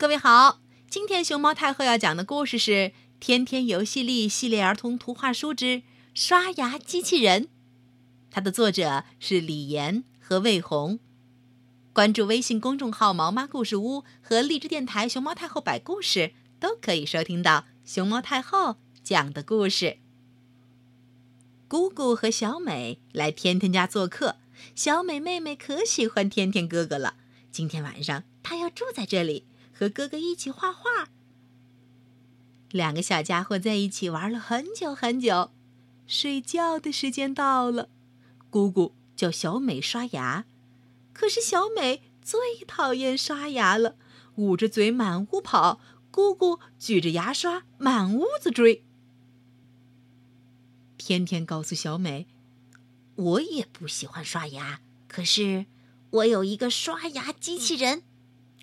各位好，今天熊猫太后要讲的故事是《天天游戏力》系列儿童图画书之《刷牙机器人》，它的作者是李岩和魏红。关注微信公众号“毛妈故事屋”和荔枝电台“熊猫太后摆故事”，都可以收听到熊猫太后讲的故事。姑姑和小美来天天家做客，小美妹妹可喜欢天天哥哥了。今天晚上她要住在这里。和哥哥一起画画，两个小家伙在一起玩了很久很久。睡觉的时间到了，姑姑叫小美刷牙，可是小美最讨厌刷牙了，捂着嘴满屋跑，姑姑举着牙刷满屋子追。天天告诉小美：“我也不喜欢刷牙，可是我有一个刷牙机器人，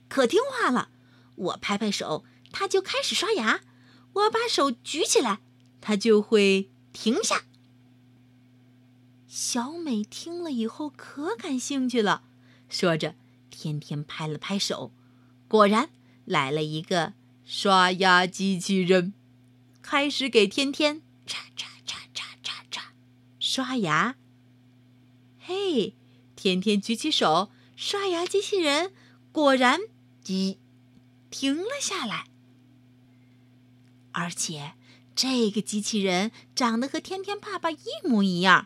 可听话了。”我拍拍手，它就开始刷牙；我把手举起来，它就会停下。小美听了以后可感兴趣了，说着，天天拍了拍手，果然来了一个刷牙机器人，开始给天天刷刷刷刷刷刷刷牙。嘿，天天举起手，刷牙机器人果然一。停了下来，而且这个机器人长得和天天爸爸一模一样。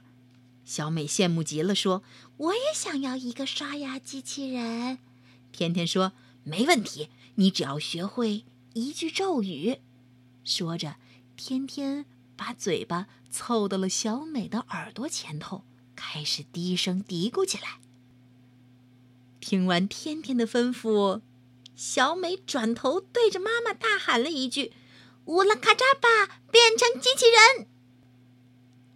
小美羡慕极了，说：“我也想要一个刷牙机器人。”天天说：“没问题，你只要学会一句咒语。”说着，天天把嘴巴凑到了小美的耳朵前头，开始低声嘀咕起来。听完天天的吩咐。小美转头对着妈妈大喊了一句：“乌拉卡扎巴，变成机器人！”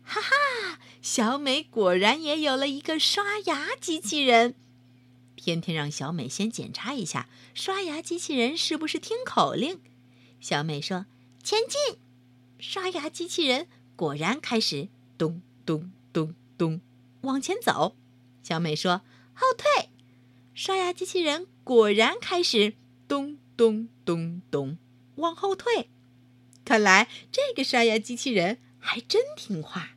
哈哈，小美果然也有了一个刷牙机器人。天天让小美先检查一下刷牙机器人是不是听口令。小美说：“前进！”刷牙机器人果然开始咚咚咚咚往前走。小美说：“后退！”刷牙机器人果然开始咚咚咚咚往后退，看来这个刷牙机器人还真听话。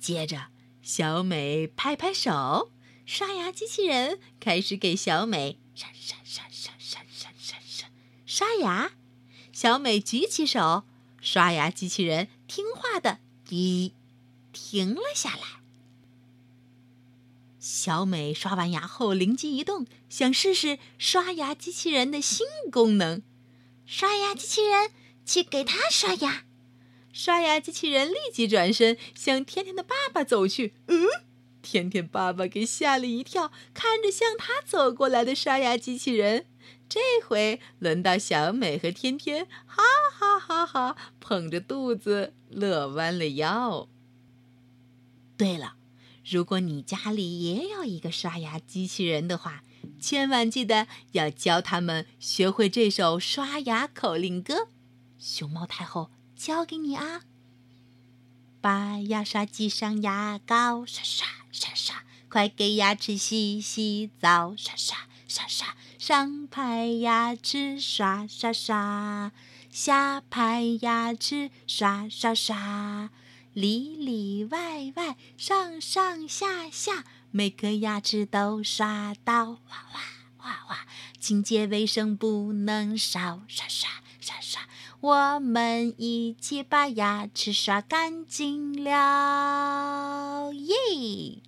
接着，小美拍拍手，刷牙机器人开始给小美刷刷刷刷刷刷刷刷刷牙。小美举起手，刷牙机器人听话的滴停了下来。小美刷完牙后灵机一动，想试试刷牙机器人的新功能。刷牙机器人，去给他刷牙。刷牙机器人立即转身向甜甜的爸爸走去。嗯，甜甜爸爸给吓了一跳，看着向他走过来的刷牙机器人。这回轮到小美和天天，哈哈哈哈，捧着肚子乐弯了腰。对了。如果你家里也有一个刷牙机器人的话，千万记得要教他们学会这首刷牙口令歌。熊猫太后教给你啊！把牙刷挤上牙膏，刷刷刷刷，快给牙齿洗洗澡，刷刷刷刷，上排牙齿刷刷刷，下排牙齿刷刷刷。里里外外，上上下下，每颗牙齿都刷到，哇哇哇哇！清洁卫生不能少，刷刷刷刷，我们一起把牙齿刷干净了，耶